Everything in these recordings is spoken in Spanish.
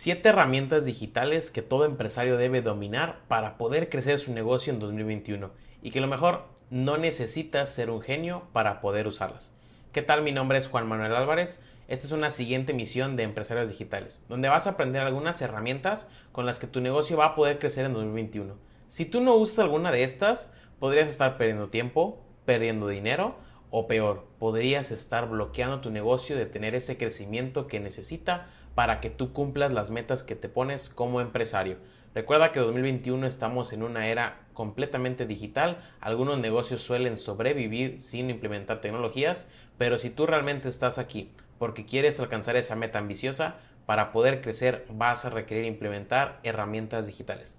7 herramientas digitales que todo empresario debe dominar para poder crecer su negocio en 2021 y que lo mejor no necesitas ser un genio para poder usarlas. ¿Qué tal? Mi nombre es Juan Manuel Álvarez. Esta es una siguiente misión de Empresarios Digitales, donde vas a aprender algunas herramientas con las que tu negocio va a poder crecer en 2021. Si tú no usas alguna de estas, podrías estar perdiendo tiempo, perdiendo dinero o peor, podrías estar bloqueando tu negocio de tener ese crecimiento que necesita para que tú cumplas las metas que te pones como empresario. Recuerda que 2021 estamos en una era completamente digital. Algunos negocios suelen sobrevivir sin implementar tecnologías, pero si tú realmente estás aquí porque quieres alcanzar esa meta ambiciosa, para poder crecer vas a requerir implementar herramientas digitales.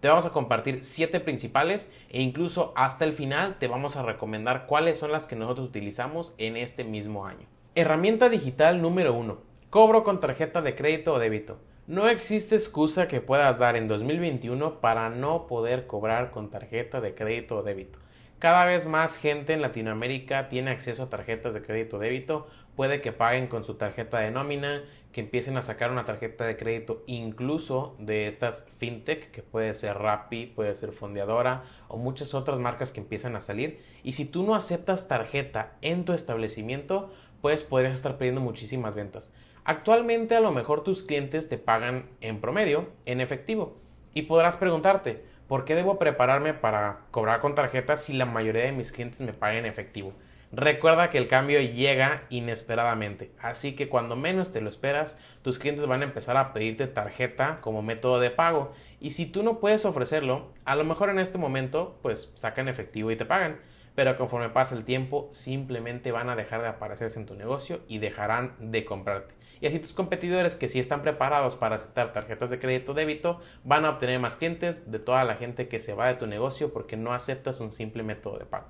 Te vamos a compartir siete principales e incluso hasta el final te vamos a recomendar cuáles son las que nosotros utilizamos en este mismo año. Herramienta digital número 1. Cobro con tarjeta de crédito o débito. No existe excusa que puedas dar en 2021 para no poder cobrar con tarjeta de crédito o débito. Cada vez más gente en Latinoamérica tiene acceso a tarjetas de crédito o débito. Puede que paguen con su tarjeta de nómina, que empiecen a sacar una tarjeta de crédito incluso de estas fintech, que puede ser Rappi, puede ser Fondeadora o muchas otras marcas que empiezan a salir. Y si tú no aceptas tarjeta en tu establecimiento, pues podrías estar perdiendo muchísimas ventas. Actualmente a lo mejor tus clientes te pagan en promedio en efectivo. Y podrás preguntarte, ¿por qué debo prepararme para cobrar con tarjeta si la mayoría de mis clientes me pagan en efectivo? Recuerda que el cambio llega inesperadamente, así que cuando menos te lo esperas, tus clientes van a empezar a pedirte tarjeta como método de pago. Y si tú no puedes ofrecerlo, a lo mejor en este momento pues sacan efectivo y te pagan pero conforme pasa el tiempo simplemente van a dejar de aparecerse en tu negocio y dejarán de comprarte. Y así tus competidores que sí están preparados para aceptar tarjetas de crédito débito van a obtener más clientes de toda la gente que se va de tu negocio porque no aceptas un simple método de pago.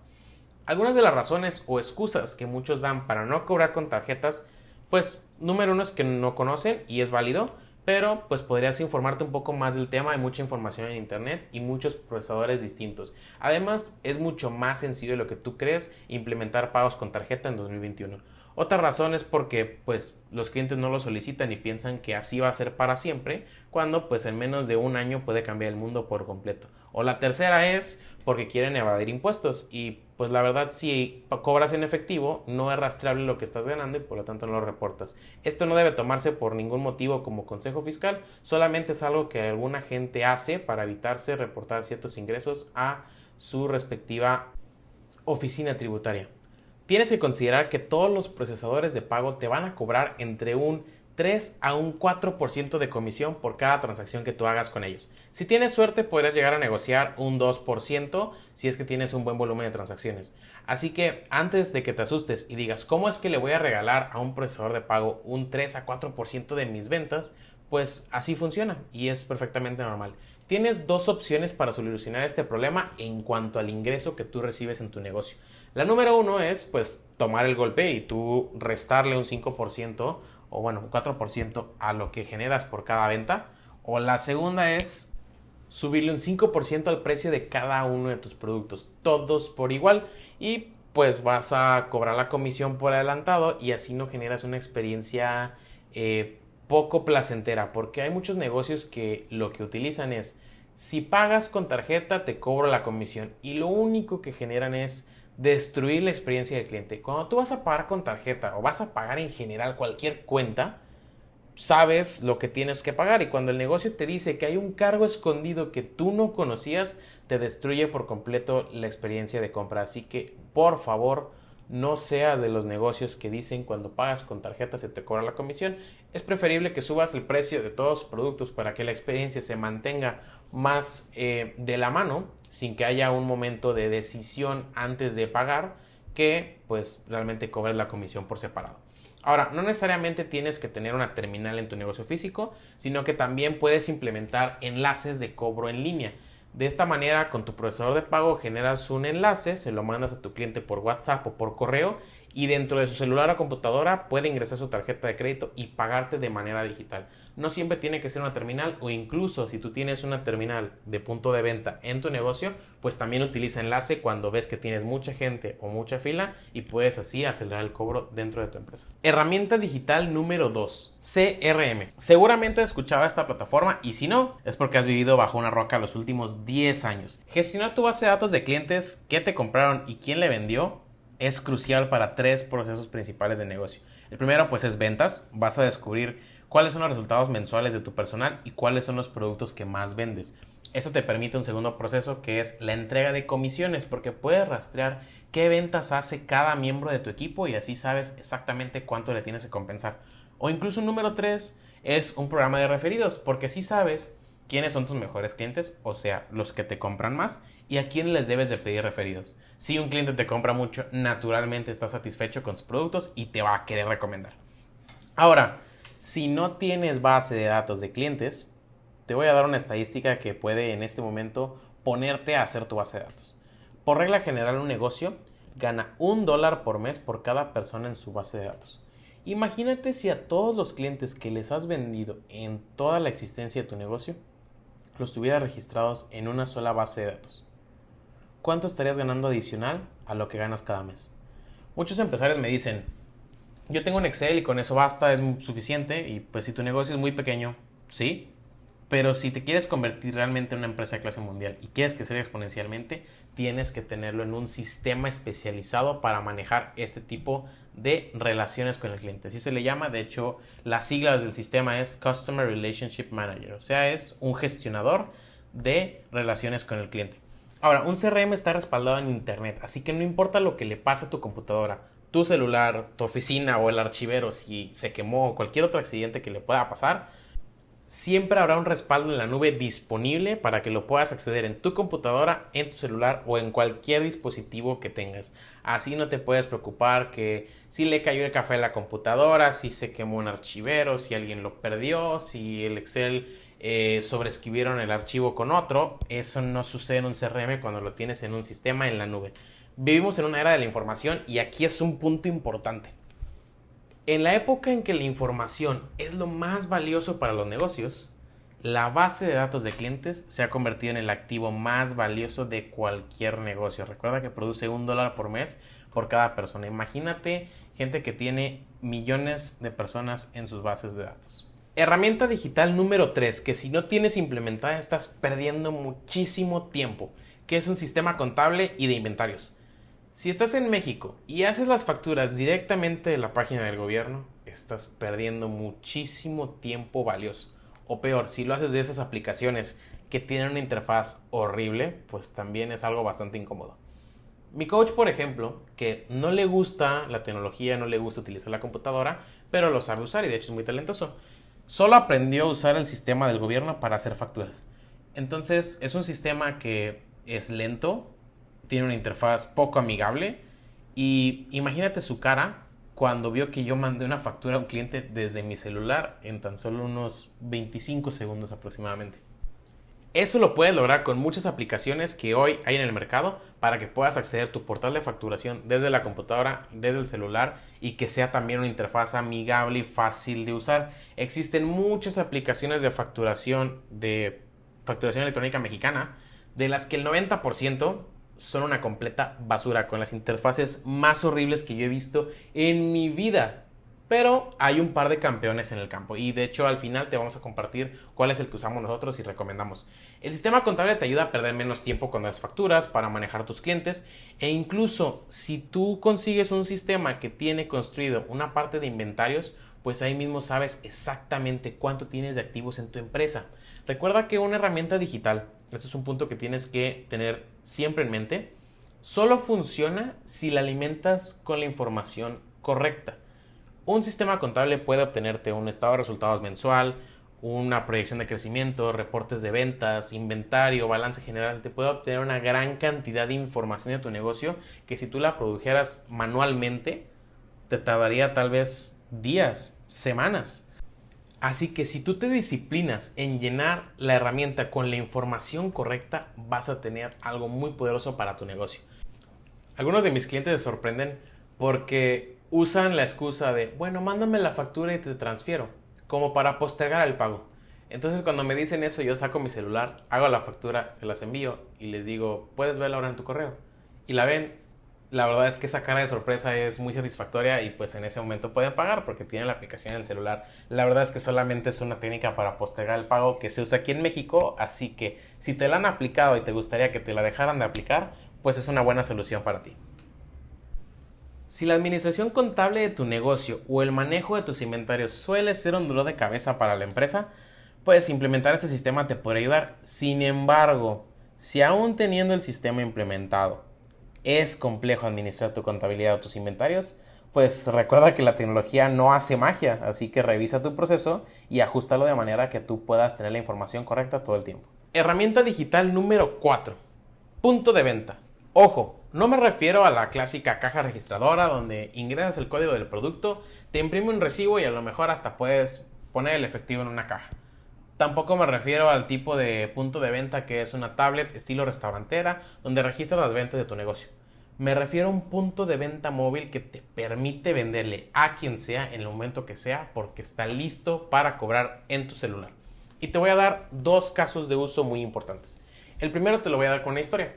Algunas de las razones o excusas que muchos dan para no cobrar con tarjetas, pues número uno es que no conocen y es válido, pero pues podrías informarte un poco más del tema, hay mucha información en internet y muchos procesadores distintos. Además, es mucho más sencillo de lo que tú crees implementar pagos con tarjeta en 2021. Otra razón es porque pues los clientes no lo solicitan y piensan que así va a ser para siempre, cuando pues en menos de un año puede cambiar el mundo por completo. O la tercera es porque quieren evadir impuestos. Y pues la verdad si cobras en efectivo no es rastreable lo que estás ganando y por lo tanto no lo reportas. Esto no debe tomarse por ningún motivo como consejo fiscal, solamente es algo que alguna gente hace para evitarse reportar ciertos ingresos a su respectiva oficina tributaria. Tienes que considerar que todos los procesadores de pago te van a cobrar entre un 3 a un 4% de comisión por cada transacción que tú hagas con ellos. Si tienes suerte, podrás llegar a negociar un 2% si es que tienes un buen volumen de transacciones. Así que antes de que te asustes y digas, ¿cómo es que le voy a regalar a un procesador de pago un 3 a 4% de mis ventas? Pues así funciona y es perfectamente normal. Tienes dos opciones para solucionar este problema en cuanto al ingreso que tú recibes en tu negocio. La número uno es pues tomar el golpe y tú restarle un 5% o bueno, un 4% a lo que generas por cada venta. O la segunda es subirle un 5% al precio de cada uno de tus productos, todos por igual y pues vas a cobrar la comisión por adelantado y así no generas una experiencia eh, poco placentera porque hay muchos negocios que lo que utilizan es si pagas con tarjeta te cobro la comisión y lo único que generan es destruir la experiencia del cliente. Cuando tú vas a pagar con tarjeta o vas a pagar en general cualquier cuenta, sabes lo que tienes que pagar y cuando el negocio te dice que hay un cargo escondido que tú no conocías, te destruye por completo la experiencia de compra. Así que, por favor, no seas de los negocios que dicen cuando pagas con tarjeta se te cobra la comisión. Es preferible que subas el precio de todos los productos para que la experiencia se mantenga más eh, de la mano sin que haya un momento de decisión antes de pagar que pues realmente cobres la comisión por separado. Ahora, no necesariamente tienes que tener una terminal en tu negocio físico, sino que también puedes implementar enlaces de cobro en línea. De esta manera, con tu procesador de pago generas un enlace, se lo mandas a tu cliente por WhatsApp o por correo y dentro de su celular o computadora puede ingresar su tarjeta de crédito y pagarte de manera digital. No siempre tiene que ser una terminal o incluso si tú tienes una terminal de punto de venta en tu negocio, pues también utiliza enlace cuando ves que tienes mucha gente o mucha fila y puedes así acelerar el cobro dentro de tu empresa. Herramienta digital número 2, CRM. Seguramente has escuchado esta plataforma y si no, es porque has vivido bajo una roca los últimos 10 años. Gestionar tu base de datos de clientes, qué te compraron y quién le vendió es crucial para tres procesos principales de negocio. El primero pues es ventas, vas a descubrir cuáles son los resultados mensuales de tu personal y cuáles son los productos que más vendes. Eso te permite un segundo proceso que es la entrega de comisiones porque puedes rastrear qué ventas hace cada miembro de tu equipo y así sabes exactamente cuánto le tienes que compensar. O incluso un número tres es un programa de referidos porque así sabes quiénes son tus mejores clientes, o sea, los que te compran más y a quién les debes de pedir referidos. Si un cliente te compra mucho, naturalmente está satisfecho con sus productos y te va a querer recomendar. Ahora, si no tienes base de datos de clientes, te voy a dar una estadística que puede en este momento ponerte a hacer tu base de datos. Por regla general, un negocio gana un dólar por mes por cada persona en su base de datos. Imagínate si a todos los clientes que les has vendido en toda la existencia de tu negocio los tuvieras registrados en una sola base de datos. ¿Cuánto estarías ganando adicional a lo que ganas cada mes? Muchos empresarios me dicen, yo tengo un Excel y con eso basta, es suficiente. Y pues si tu negocio es muy pequeño, sí. Pero si te quieres convertir realmente en una empresa de clase mundial y quieres crecer exponencialmente, tienes que tenerlo en un sistema especializado para manejar este tipo de relaciones con el cliente. Así se le llama, de hecho, las siglas del sistema es Customer Relationship Manager, o sea, es un gestionador de relaciones con el cliente. Ahora, un CRM está respaldado en Internet, así que no importa lo que le pase a tu computadora, tu celular, tu oficina o el archivero, si se quemó o cualquier otro accidente que le pueda pasar, siempre habrá un respaldo en la nube disponible para que lo puedas acceder en tu computadora, en tu celular o en cualquier dispositivo que tengas. Así no te puedes preocupar que si le cayó el café a la computadora, si se quemó un archivero, si alguien lo perdió, si el Excel eh, sobreescribieron el archivo con otro. Eso no sucede en un CRM cuando lo tienes en un sistema en la nube. Vivimos en una era de la información y aquí es un punto importante. En la época en que la información es lo más valioso para los negocios, la base de datos de clientes se ha convertido en el activo más valioso de cualquier negocio. Recuerda que produce un dólar por mes por cada persona. Imagínate gente que tiene millones de personas en sus bases de datos. Herramienta digital número 3, que si no tienes implementada estás perdiendo muchísimo tiempo, que es un sistema contable y de inventarios. Si estás en México y haces las facturas directamente de la página del gobierno, estás perdiendo muchísimo tiempo valioso. O peor, si lo haces de esas aplicaciones que tienen una interfaz horrible, pues también es algo bastante incómodo. Mi coach, por ejemplo, que no le gusta la tecnología, no le gusta utilizar la computadora, pero lo sabe usar y de hecho es muy talentoso, solo aprendió a usar el sistema del gobierno para hacer facturas. Entonces es un sistema que es lento, tiene una interfaz poco amigable y imagínate su cara cuando vio que yo mandé una factura a un cliente desde mi celular en tan solo unos 25 segundos aproximadamente. Eso lo puedes lograr con muchas aplicaciones que hoy hay en el mercado para que puedas acceder a tu portal de facturación desde la computadora, desde el celular y que sea también una interfaz amigable y fácil de usar. Existen muchas aplicaciones de facturación de facturación electrónica mexicana de las que el 90% son una completa basura con las interfaces más horribles que yo he visto en mi vida. Pero hay un par de campeones en el campo y de hecho al final te vamos a compartir cuál es el que usamos nosotros y recomendamos. El sistema contable te ayuda a perder menos tiempo con las facturas para manejar tus clientes e incluso si tú consigues un sistema que tiene construido una parte de inventarios, pues ahí mismo sabes exactamente cuánto tienes de activos en tu empresa. Recuerda que una herramienta digital, este es un punto que tienes que tener siempre en mente, solo funciona si la alimentas con la información correcta. Un sistema contable puede obtenerte un estado de resultados mensual, una proyección de crecimiento, reportes de ventas, inventario, balance general. Te puede obtener una gran cantidad de información de tu negocio que si tú la produjeras manualmente, te tardaría tal vez días, semanas. Así que si tú te disciplinas en llenar la herramienta con la información correcta, vas a tener algo muy poderoso para tu negocio. Algunos de mis clientes se sorprenden porque usan la excusa de, bueno, mándame la factura y te transfiero, como para postergar el pago. Entonces cuando me dicen eso, yo saco mi celular, hago la factura, se las envío y les digo, puedes verla ahora en tu correo. Y la ven. La verdad es que esa cara de sorpresa es muy satisfactoria y pues en ese momento pueden pagar porque tienen la aplicación en el celular. La verdad es que solamente es una técnica para postergar el pago que se usa aquí en México, así que si te la han aplicado y te gustaría que te la dejaran de aplicar, pues es una buena solución para ti. Si la administración contable de tu negocio o el manejo de tus inventarios suele ser un dolor de cabeza para la empresa, pues implementar este sistema te puede ayudar. Sin embargo, si aún teniendo el sistema implementado es complejo administrar tu contabilidad o tus inventarios, pues recuerda que la tecnología no hace magia, así que revisa tu proceso y ajustalo de manera que tú puedas tener la información correcta todo el tiempo. Herramienta digital número 4. Punto de venta. Ojo, no me refiero a la clásica caja registradora donde ingresas el código del producto, te imprime un recibo y a lo mejor hasta puedes poner el efectivo en una caja. Tampoco me refiero al tipo de punto de venta que es una tablet estilo restaurantera donde registras las ventas de tu negocio. Me refiero a un punto de venta móvil que te permite venderle a quien sea en el momento que sea porque está listo para cobrar en tu celular. Y te voy a dar dos casos de uso muy importantes. El primero te lo voy a dar con una historia.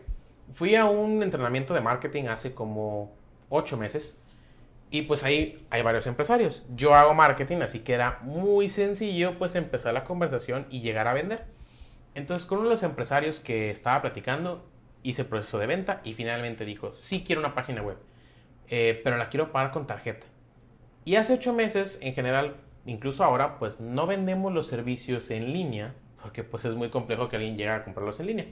Fui a un entrenamiento de marketing hace como ocho meses y pues ahí hay varios empresarios. Yo hago marketing, así que era muy sencillo pues empezar la conversación y llegar a vender. Entonces con uno de los empresarios que estaba platicando hice el proceso de venta y finalmente dijo, sí quiero una página web, eh, pero la quiero pagar con tarjeta. Y hace ocho meses, en general, incluso ahora, pues no vendemos los servicios en línea, porque pues es muy complejo que alguien llegue a comprarlos en línea.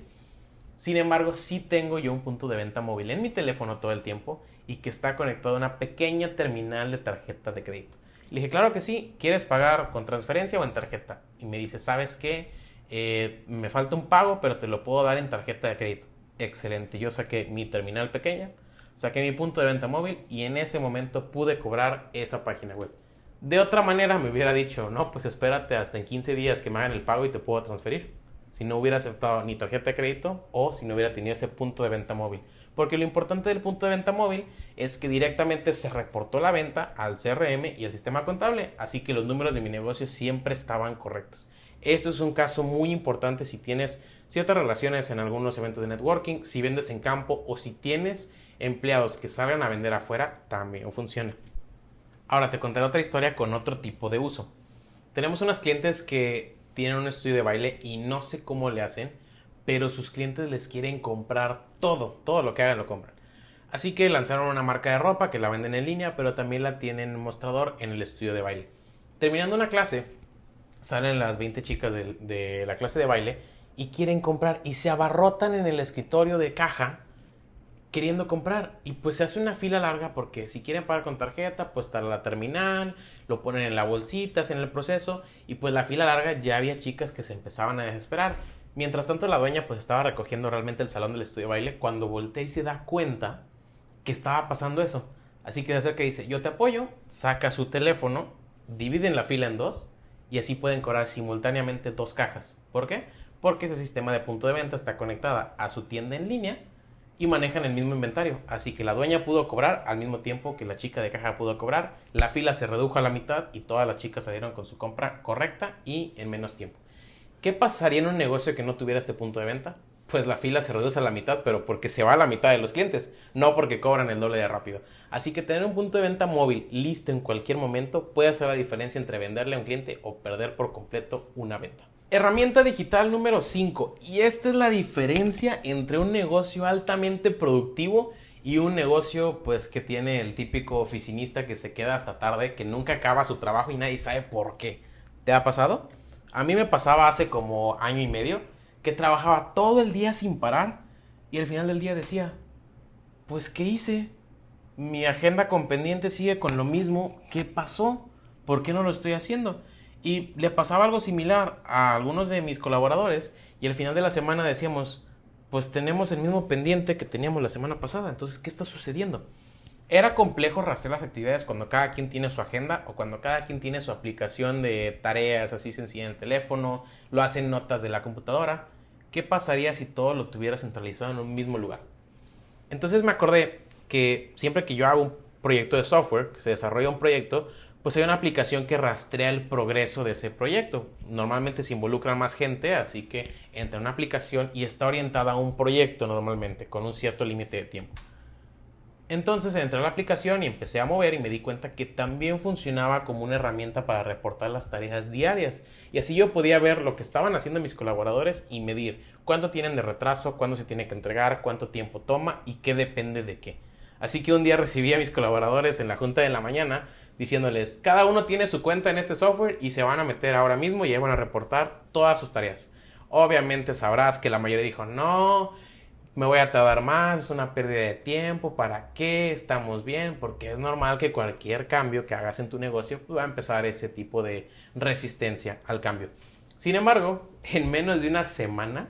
Sin embargo, sí tengo yo un punto de venta móvil en mi teléfono todo el tiempo y que está conectado a una pequeña terminal de tarjeta de crédito. Le dije, claro que sí, ¿quieres pagar con transferencia o en tarjeta? Y me dice, ¿sabes qué? Eh, me falta un pago, pero te lo puedo dar en tarjeta de crédito. Excelente, yo saqué mi terminal pequeña, saqué mi punto de venta móvil y en ese momento pude cobrar esa página web. De otra manera me hubiera dicho, no, pues espérate hasta en 15 días que me hagan el pago y te puedo transferir si no hubiera aceptado ni tarjeta de crédito o si no hubiera tenido ese punto de venta móvil. Porque lo importante del punto de venta móvil es que directamente se reportó la venta al CRM y al sistema contable, así que los números de mi negocio siempre estaban correctos. Esto es un caso muy importante si tienes ciertas relaciones en algunos eventos de networking, si vendes en campo o si tienes empleados que salgan a vender afuera, también funciona. Ahora te contaré otra historia con otro tipo de uso. Tenemos unos clientes que tienen un estudio de baile y no sé cómo le hacen, pero sus clientes les quieren comprar todo, todo lo que hagan lo compran. Así que lanzaron una marca de ropa que la venden en línea, pero también la tienen en mostrador en el estudio de baile. Terminando una clase, salen las 20 chicas de, de la clase de baile y quieren comprar y se abarrotan en el escritorio de caja queriendo comprar. Y pues se hace una fila larga porque si quieren pagar con tarjeta, pues está la terminal, lo ponen en la bolsita, en el proceso. Y pues la fila larga ya había chicas que se empezaban a desesperar. Mientras tanto la dueña pues estaba recogiendo realmente el salón del estudio de baile cuando voltea y se da cuenta que estaba pasando eso. Así que se acerca y dice, yo te apoyo, saca su teléfono, dividen la fila en dos y así pueden cobrar simultáneamente dos cajas. ¿Por qué? Porque ese sistema de punto de venta está conectada a su tienda en línea y manejan el mismo inventario. Así que la dueña pudo cobrar al mismo tiempo que la chica de caja pudo cobrar. La fila se redujo a la mitad y todas las chicas salieron con su compra correcta y en menos tiempo. ¿Qué pasaría en un negocio que no tuviera este punto de venta? Pues la fila se reduce a la mitad, pero porque se va a la mitad de los clientes, no porque cobran el doble de rápido. Así que tener un punto de venta móvil listo en cualquier momento puede hacer la diferencia entre venderle a un cliente o perder por completo una venta. Herramienta digital número 5. Y esta es la diferencia entre un negocio altamente productivo y un negocio pues que tiene el típico oficinista que se queda hasta tarde, que nunca acaba su trabajo y nadie sabe por qué. ¿Te ha pasado? A mí me pasaba hace como año y medio que trabajaba todo el día sin parar y al final del día decía, pues ¿qué hice? Mi agenda con pendiente sigue con lo mismo. ¿Qué pasó? ¿Por qué no lo estoy haciendo? Y le pasaba algo similar a algunos de mis colaboradores y al final de la semana decíamos, pues tenemos el mismo pendiente que teníamos la semana pasada, entonces, ¿qué está sucediendo? Era complejo rastrear las actividades cuando cada quien tiene su agenda o cuando cada quien tiene su aplicación de tareas así sencilla en el teléfono, lo hacen notas de la computadora. ¿Qué pasaría si todo lo tuviera centralizado en un mismo lugar? Entonces me acordé que siempre que yo hago un proyecto de software, que se desarrolla un proyecto, pues hay una aplicación que rastrea el progreso de ese proyecto. Normalmente se involucra más gente, así que entra en una aplicación y está orientada a un proyecto normalmente, con un cierto límite de tiempo. Entonces entré a la aplicación y empecé a mover y me di cuenta que también funcionaba como una herramienta para reportar las tareas diarias. Y así yo podía ver lo que estaban haciendo mis colaboradores y medir cuánto tienen de retraso, cuándo se tiene que entregar, cuánto tiempo toma y qué depende de qué. Así que un día recibí a mis colaboradores en la junta de la mañana diciéndoles, cada uno tiene su cuenta en este software y se van a meter ahora mismo y ahí van a reportar todas sus tareas. Obviamente sabrás que la mayoría dijo, no, me voy a tardar más, es una pérdida de tiempo, ¿para qué? Estamos bien, porque es normal que cualquier cambio que hagas en tu negocio pues, va a empezar ese tipo de resistencia al cambio. Sin embargo, en menos de una semana,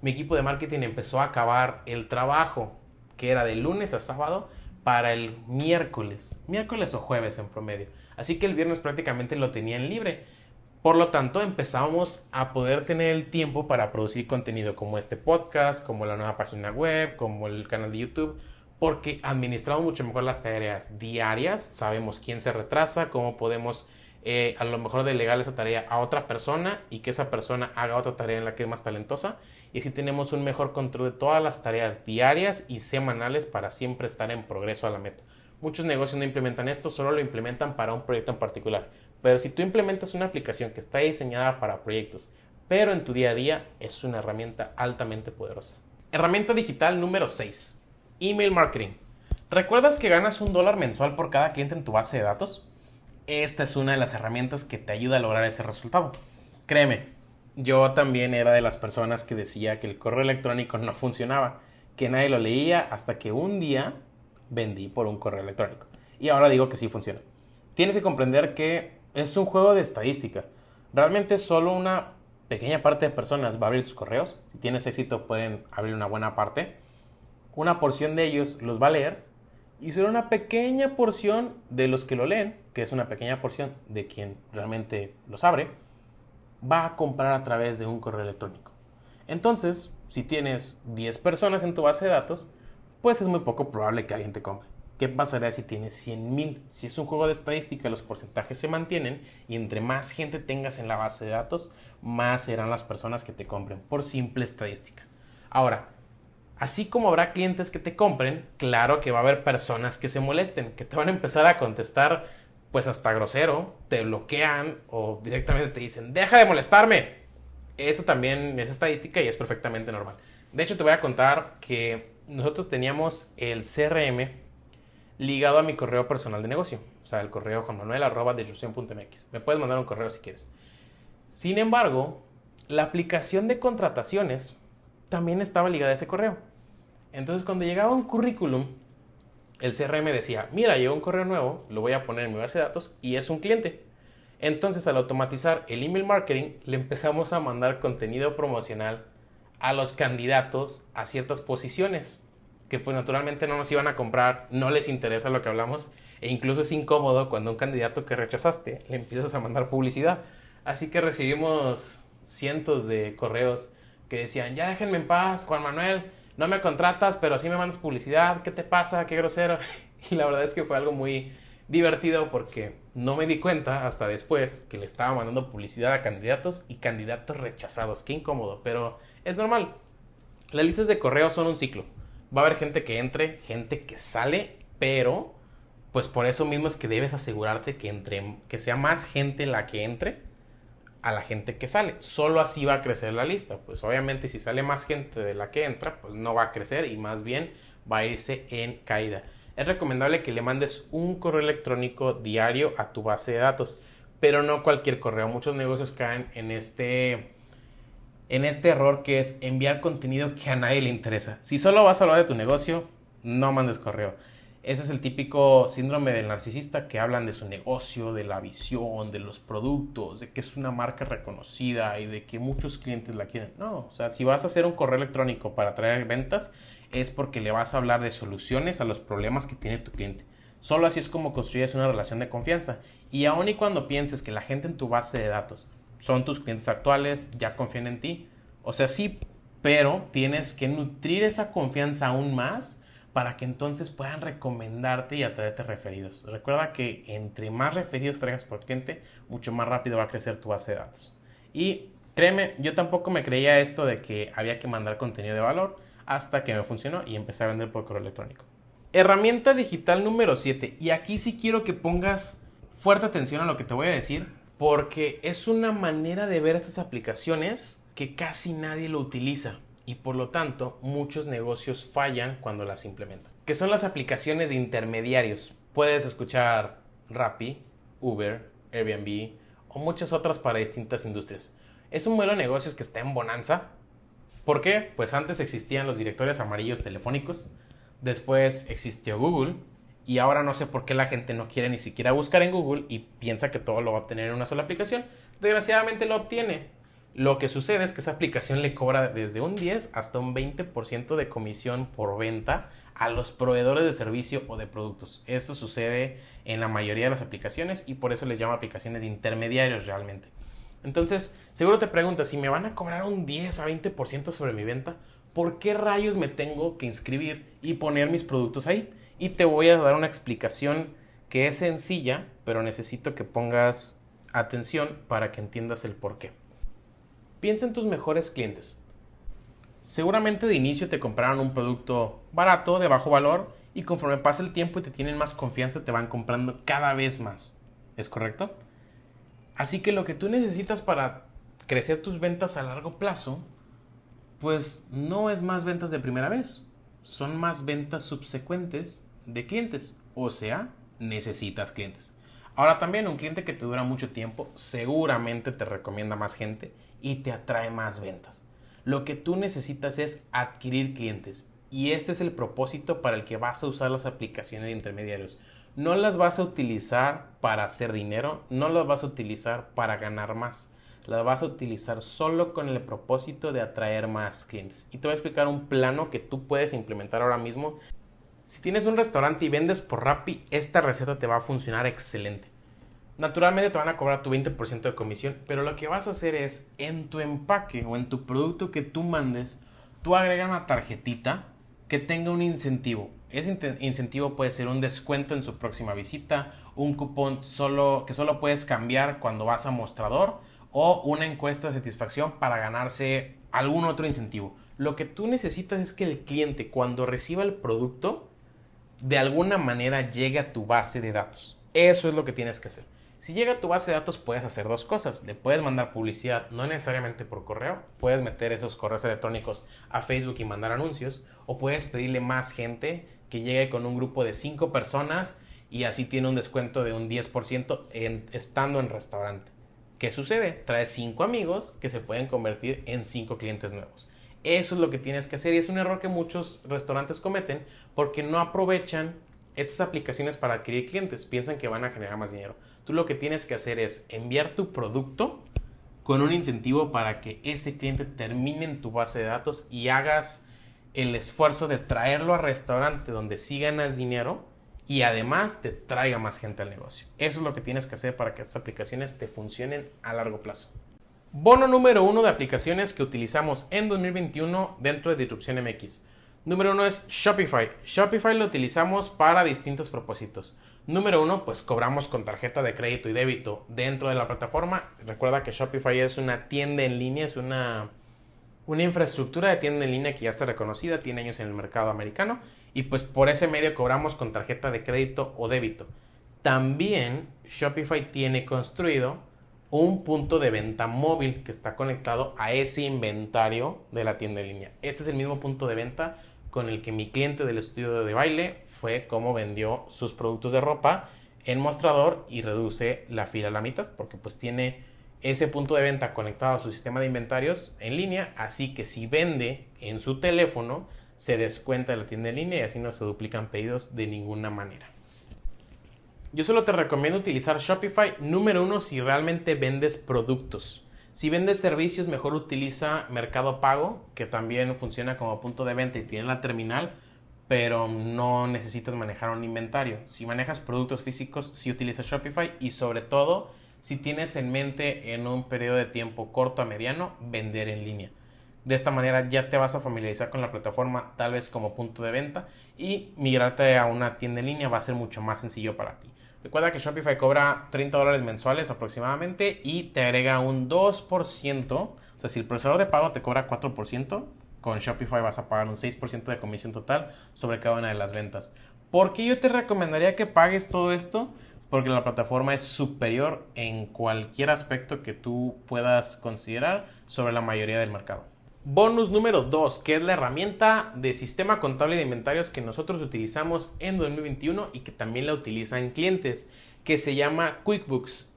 mi equipo de marketing empezó a acabar el trabajo, que era de lunes a sábado, para el miércoles, miércoles o jueves en promedio. Así que el viernes prácticamente lo tenían libre. Por lo tanto, empezamos a poder tener el tiempo para producir contenido como este podcast, como la nueva página web, como el canal de YouTube, porque administramos mucho mejor las tareas diarias, sabemos quién se retrasa, cómo podemos eh, a lo mejor delegar esa tarea a otra persona y que esa persona haga otra tarea en la que es más talentosa y así tenemos un mejor control de todas las tareas diarias y semanales para siempre estar en progreso a la meta. Muchos negocios no implementan esto, solo lo implementan para un proyecto en particular. Pero si tú implementas una aplicación que está diseñada para proyectos, pero en tu día a día es una herramienta altamente poderosa. Herramienta digital número 6. Email marketing. ¿Recuerdas que ganas un dólar mensual por cada cliente en tu base de datos? Esta es una de las herramientas que te ayuda a lograr ese resultado. Créeme, yo también era de las personas que decía que el correo electrónico no funcionaba, que nadie lo leía hasta que un día vendí por un correo electrónico. Y ahora digo que sí funciona. Tienes que comprender que es un juego de estadística. Realmente solo una pequeña parte de personas va a abrir tus correos. Si tienes éxito pueden abrir una buena parte. Una porción de ellos los va a leer y solo una pequeña porción de los que lo leen, que es una pequeña porción de quien realmente los abre, va a comprar a través de un correo electrónico. Entonces, si tienes 10 personas en tu base de datos, pues es muy poco probable que alguien te compre. ¿Qué pasaría si tienes 100.000? Si es un juego de estadística, los porcentajes se mantienen y entre más gente tengas en la base de datos, más serán las personas que te compren por simple estadística. Ahora, así como habrá clientes que te compren, claro que va a haber personas que se molesten, que te van a empezar a contestar pues hasta grosero, te bloquean o directamente te dicen, deja de molestarme. Eso también es estadística y es perfectamente normal. De hecho, te voy a contar que nosotros teníamos el CRM ligado a mi correo personal de negocio. O sea, el correo juanmanuel.disrupción.mx. Me puedes mandar un correo si quieres. Sin embargo, la aplicación de contrataciones también estaba ligada a ese correo. Entonces, cuando llegaba un currículum, el CRM decía, mira, llegó un correo nuevo, lo voy a poner en mi base de datos y es un cliente. Entonces, al automatizar el email marketing, le empezamos a mandar contenido promocional a los candidatos a ciertas posiciones que pues naturalmente no nos iban a comprar, no les interesa lo que hablamos e incluso es incómodo cuando un candidato que rechazaste le empiezas a mandar publicidad. Así que recibimos cientos de correos que decían, ya déjenme en paz, Juan Manuel, no me contratas, pero sí me mandas publicidad, ¿qué te pasa? Qué grosero. Y la verdad es que fue algo muy divertido porque no me di cuenta hasta después que le estaba mandando publicidad a candidatos y candidatos rechazados. Qué incómodo, pero es normal. Las listas de correo son un ciclo va a haber gente que entre, gente que sale, pero pues por eso mismo es que debes asegurarte que entre que sea más gente la que entre a la gente que sale. Solo así va a crecer la lista. Pues obviamente si sale más gente de la que entra, pues no va a crecer y más bien va a irse en caída. Es recomendable que le mandes un correo electrónico diario a tu base de datos, pero no cualquier correo. Muchos negocios caen en este en este error que es enviar contenido que a nadie le interesa. Si solo vas a hablar de tu negocio, no mandes correo. Ese es el típico síndrome del narcisista que hablan de su negocio, de la visión, de los productos, de que es una marca reconocida y de que muchos clientes la quieren. No, o sea, si vas a hacer un correo electrónico para traer ventas, es porque le vas a hablar de soluciones a los problemas que tiene tu cliente. Solo así es como construyes una relación de confianza. Y aun y cuando pienses que la gente en tu base de datos son tus clientes actuales, ya confían en ti. O sea, sí, pero tienes que nutrir esa confianza aún más para que entonces puedan recomendarte y atraerte referidos. Recuerda que entre más referidos traigas por cliente, mucho más rápido va a crecer tu base de datos. Y créeme, yo tampoco me creía esto de que había que mandar contenido de valor hasta que me funcionó y empecé a vender por correo electrónico. Herramienta digital número 7. Y aquí sí quiero que pongas fuerte atención a lo que te voy a decir, porque es una manera de ver estas aplicaciones que casi nadie lo utiliza y por lo tanto muchos negocios fallan cuando las implementan. Que son las aplicaciones de intermediarios. Puedes escuchar Rappi, Uber, Airbnb o muchas otras para distintas industrias. Es un modelo de negocios que está en bonanza. ¿Por qué? Pues antes existían los directorios amarillos telefónicos, después existió Google y ahora no sé por qué la gente no quiere ni siquiera buscar en Google y piensa que todo lo va a obtener en una sola aplicación. Desgraciadamente lo obtiene, lo que sucede es que esa aplicación le cobra desde un 10 hasta un 20% de comisión por venta a los proveedores de servicio o de productos. Esto sucede en la mayoría de las aplicaciones y por eso les llamo aplicaciones de intermediarios realmente. Entonces, seguro te preguntas, si me van a cobrar un 10 a 20% sobre mi venta, ¿por qué rayos me tengo que inscribir y poner mis productos ahí? Y te voy a dar una explicación que es sencilla, pero necesito que pongas atención para que entiendas el por qué. Piensa en tus mejores clientes. Seguramente de inicio te compraron un producto barato, de bajo valor, y conforme pasa el tiempo y te tienen más confianza, te van comprando cada vez más. ¿Es correcto? Así que lo que tú necesitas para crecer tus ventas a largo plazo, pues no es más ventas de primera vez, son más ventas subsecuentes de clientes. O sea, necesitas clientes. Ahora también un cliente que te dura mucho tiempo seguramente te recomienda más gente y te atrae más ventas. Lo que tú necesitas es adquirir clientes y este es el propósito para el que vas a usar las aplicaciones de intermediarios. No las vas a utilizar para hacer dinero, no las vas a utilizar para ganar más. Las vas a utilizar solo con el propósito de atraer más clientes. Y te voy a explicar un plano que tú puedes implementar ahora mismo. Si tienes un restaurante y vendes por Rappi, esta receta te va a funcionar excelente. Naturalmente te van a cobrar tu 20% de comisión, pero lo que vas a hacer es en tu empaque o en tu producto que tú mandes, tú agrega una tarjetita que tenga un incentivo. Ese incentivo puede ser un descuento en su próxima visita, un cupón solo, que solo puedes cambiar cuando vas a mostrador o una encuesta de satisfacción para ganarse algún otro incentivo. Lo que tú necesitas es que el cliente cuando reciba el producto de alguna manera llegue a tu base de datos. Eso es lo que tienes que hacer. Si llega a tu base de datos puedes hacer dos cosas. Le puedes mandar publicidad, no necesariamente por correo. Puedes meter esos correos electrónicos a Facebook y mandar anuncios. O puedes pedirle más gente que llegue con un grupo de cinco personas y así tiene un descuento de un 10% en, estando en restaurante. ¿Qué sucede? Traes cinco amigos que se pueden convertir en cinco clientes nuevos. Eso es lo que tienes que hacer y es un error que muchos restaurantes cometen porque no aprovechan estas aplicaciones para adquirir clientes. Piensan que van a generar más dinero. Tú lo que tienes que hacer es enviar tu producto con un incentivo para que ese cliente termine en tu base de datos y hagas el esfuerzo de traerlo al restaurante donde sí ganas dinero y además te traiga más gente al negocio. Eso es lo que tienes que hacer para que estas aplicaciones te funcionen a largo plazo. Bono número uno de aplicaciones que utilizamos en 2021 dentro de Disrupción MX. Número uno es Shopify. Shopify lo utilizamos para distintos propósitos. Número uno, pues cobramos con tarjeta de crédito y débito dentro de la plataforma. Recuerda que Shopify es una tienda en línea, es una, una infraestructura de tienda en línea que ya está reconocida, tiene años en el mercado americano y pues por ese medio cobramos con tarjeta de crédito o débito. También Shopify tiene construido un punto de venta móvil que está conectado a ese inventario de la tienda en línea. Este es el mismo punto de venta con el que mi cliente del estudio de baile fue cómo vendió sus productos de ropa en mostrador y reduce la fila a la mitad porque pues tiene ese punto de venta conectado a su sistema de inventarios en línea, así que si vende en su teléfono se descuenta de la tienda en línea y así no se duplican pedidos de ninguna manera. Yo solo te recomiendo utilizar Shopify número uno si realmente vendes productos. Si vendes servicios, mejor utiliza Mercado Pago, que también funciona como punto de venta y tiene la terminal, pero no necesitas manejar un inventario. Si manejas productos físicos, sí utiliza Shopify y sobre todo si tienes en mente en un periodo de tiempo corto a mediano vender en línea. De esta manera ya te vas a familiarizar con la plataforma tal vez como punto de venta y migrarte a una tienda en línea va a ser mucho más sencillo para ti. Recuerda que Shopify cobra 30 dólares mensuales aproximadamente y te agrega un 2%. O sea, si el procesador de pago te cobra 4%, con Shopify vas a pagar un 6% de comisión total sobre cada una de las ventas. ¿Por qué yo te recomendaría que pagues todo esto? Porque la plataforma es superior en cualquier aspecto que tú puedas considerar sobre la mayoría del mercado. Bonus número 2, que es la herramienta de sistema contable de inventarios que nosotros utilizamos en 2021 y que también la utilizan clientes, que se llama QuickBooks.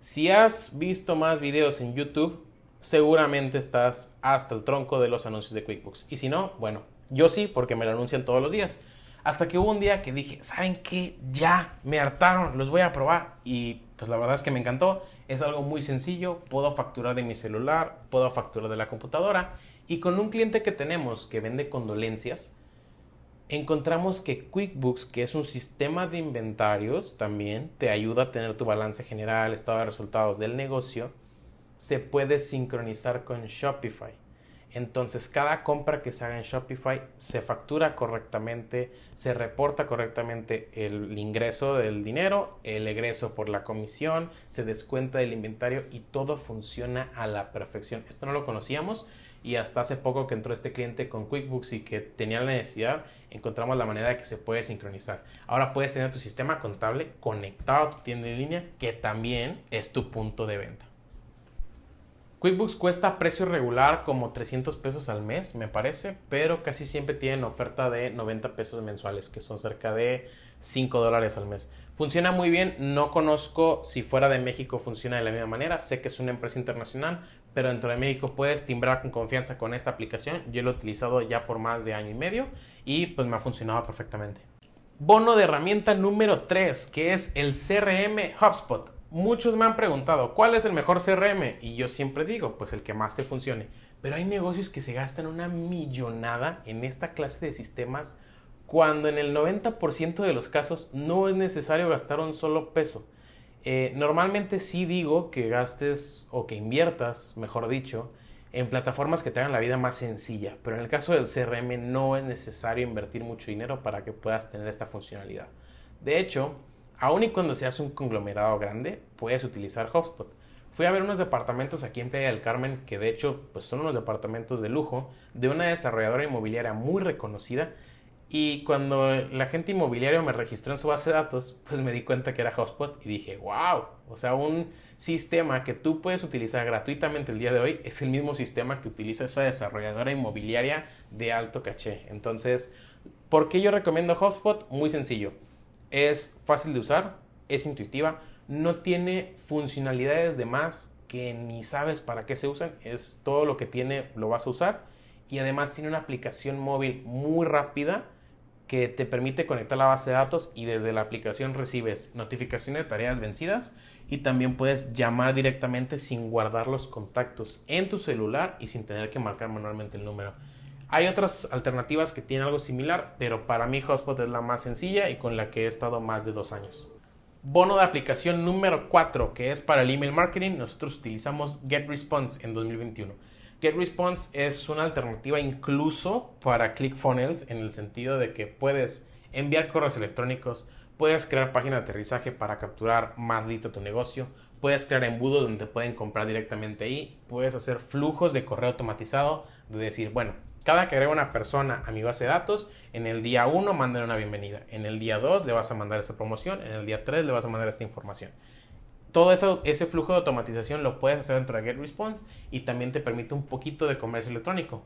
Si has visto más videos en YouTube, seguramente estás hasta el tronco de los anuncios de QuickBooks. Y si no, bueno, yo sí, porque me lo anuncian todos los días. Hasta que hubo un día que dije, ¿saben qué? Ya, me hartaron, los voy a probar. Y pues la verdad es que me encantó. Es algo muy sencillo, puedo facturar de mi celular, puedo facturar de la computadora y con un cliente que tenemos que vende condolencias, encontramos que QuickBooks, que es un sistema de inventarios, también te ayuda a tener tu balance general, estado de resultados del negocio, se puede sincronizar con Shopify. Entonces, cada compra que se haga en Shopify se factura correctamente, se reporta correctamente el ingreso del dinero, el egreso por la comisión, se descuenta del inventario y todo funciona a la perfección. Esto no lo conocíamos y hasta hace poco que entró este cliente con QuickBooks y que tenía la necesidad, encontramos la manera de que se puede sincronizar. Ahora puedes tener tu sistema contable conectado a tu tienda en línea que también es tu punto de venta. QuickBooks cuesta precio regular como 300 pesos al mes, me parece, pero casi siempre tienen oferta de 90 pesos mensuales, que son cerca de 5 dólares al mes. Funciona muy bien, no conozco si fuera de México funciona de la misma manera, sé que es una empresa internacional, pero dentro de México puedes timbrar con confianza con esta aplicación. Yo lo he utilizado ya por más de año y medio y pues me ha funcionado perfectamente. Bono de herramienta número 3, que es el CRM HubSpot muchos me han preguntado, ¿cuál es el mejor CRM? Y yo siempre digo, pues el que más te funcione. Pero hay negocios que se gastan una millonada en esta clase de sistemas cuando en el 90% de los casos no es necesario gastar un solo peso. Eh, normalmente sí digo que gastes o que inviertas, mejor dicho, en plataformas que te hagan la vida más sencilla, pero en el caso del CRM no es necesario invertir mucho dinero para que puedas tener esta funcionalidad. De hecho, Aún y cuando seas un conglomerado grande, puedes utilizar HubSpot. Fui a ver unos departamentos aquí en Playa del Carmen, que de hecho pues son unos departamentos de lujo, de una desarrolladora inmobiliaria muy reconocida. Y cuando la gente inmobiliaria me registró en su base de datos, pues me di cuenta que era HubSpot y dije, wow, o sea, un sistema que tú puedes utilizar gratuitamente el día de hoy es el mismo sistema que utiliza esa desarrolladora inmobiliaria de alto caché. Entonces, ¿por qué yo recomiendo HubSpot? Muy sencillo es fácil de usar, es intuitiva, no tiene funcionalidades de más que ni sabes para qué se usan, es todo lo que tiene lo vas a usar y además tiene una aplicación móvil muy rápida que te permite conectar la base de datos y desde la aplicación recibes notificaciones de tareas vencidas y también puedes llamar directamente sin guardar los contactos en tu celular y sin tener que marcar manualmente el número. Hay otras alternativas que tienen algo similar, pero para mí Hotspot es la más sencilla y con la que he estado más de dos años. Bono de aplicación número 4, que es para el email marketing, nosotros utilizamos GetResponse en 2021. GetResponse es una alternativa incluso para ClickFunnels en el sentido de que puedes enviar correos electrónicos, puedes crear páginas de aterrizaje para capturar más leads a tu negocio, puedes crear embudos donde te pueden comprar directamente ahí, puedes hacer flujos de correo automatizado, de decir, bueno, cada que agrega una persona a mi base de datos, en el día 1 mándale una bienvenida, en el día 2 le vas a mandar esta promoción, en el día 3 le vas a mandar esta información. Todo eso, ese flujo de automatización lo puedes hacer dentro de GetResponse y también te permite un poquito de comercio electrónico.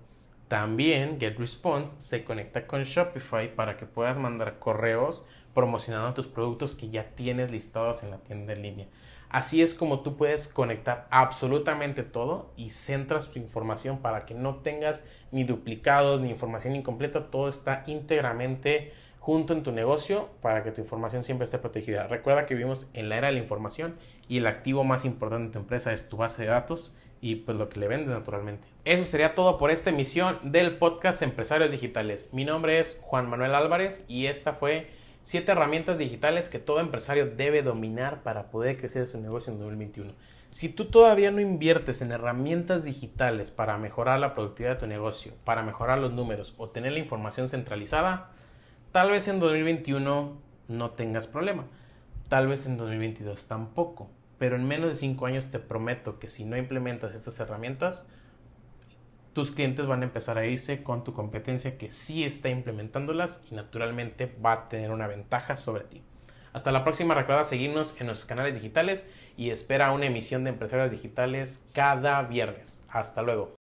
También GetResponse se conecta con Shopify para que puedas mandar correos promocionando tus productos que ya tienes listados en la tienda en línea. Así es como tú puedes conectar absolutamente todo y centras tu información para que no tengas ni duplicados ni información incompleta. Todo está íntegramente junto en tu negocio para que tu información siempre esté protegida. Recuerda que vivimos en la era de la información y el activo más importante de tu empresa es tu base de datos y pues lo que le vendes naturalmente. Eso sería todo por esta emisión del podcast Empresarios Digitales. Mi nombre es Juan Manuel Álvarez y esta fue Siete herramientas digitales que todo empresario debe dominar para poder crecer su negocio en 2021. Si tú todavía no inviertes en herramientas digitales para mejorar la productividad de tu negocio, para mejorar los números o tener la información centralizada, tal vez en 2021 no tengas problema. Tal vez en 2022 tampoco. Pero en menos de 5 años te prometo que si no implementas estas herramientas, tus clientes van a empezar a irse con tu competencia que sí está implementándolas y naturalmente va a tener una ventaja sobre ti. Hasta la próxima, recuerda seguirnos en nuestros canales digitales y espera una emisión de Empresarios Digitales cada viernes. Hasta luego.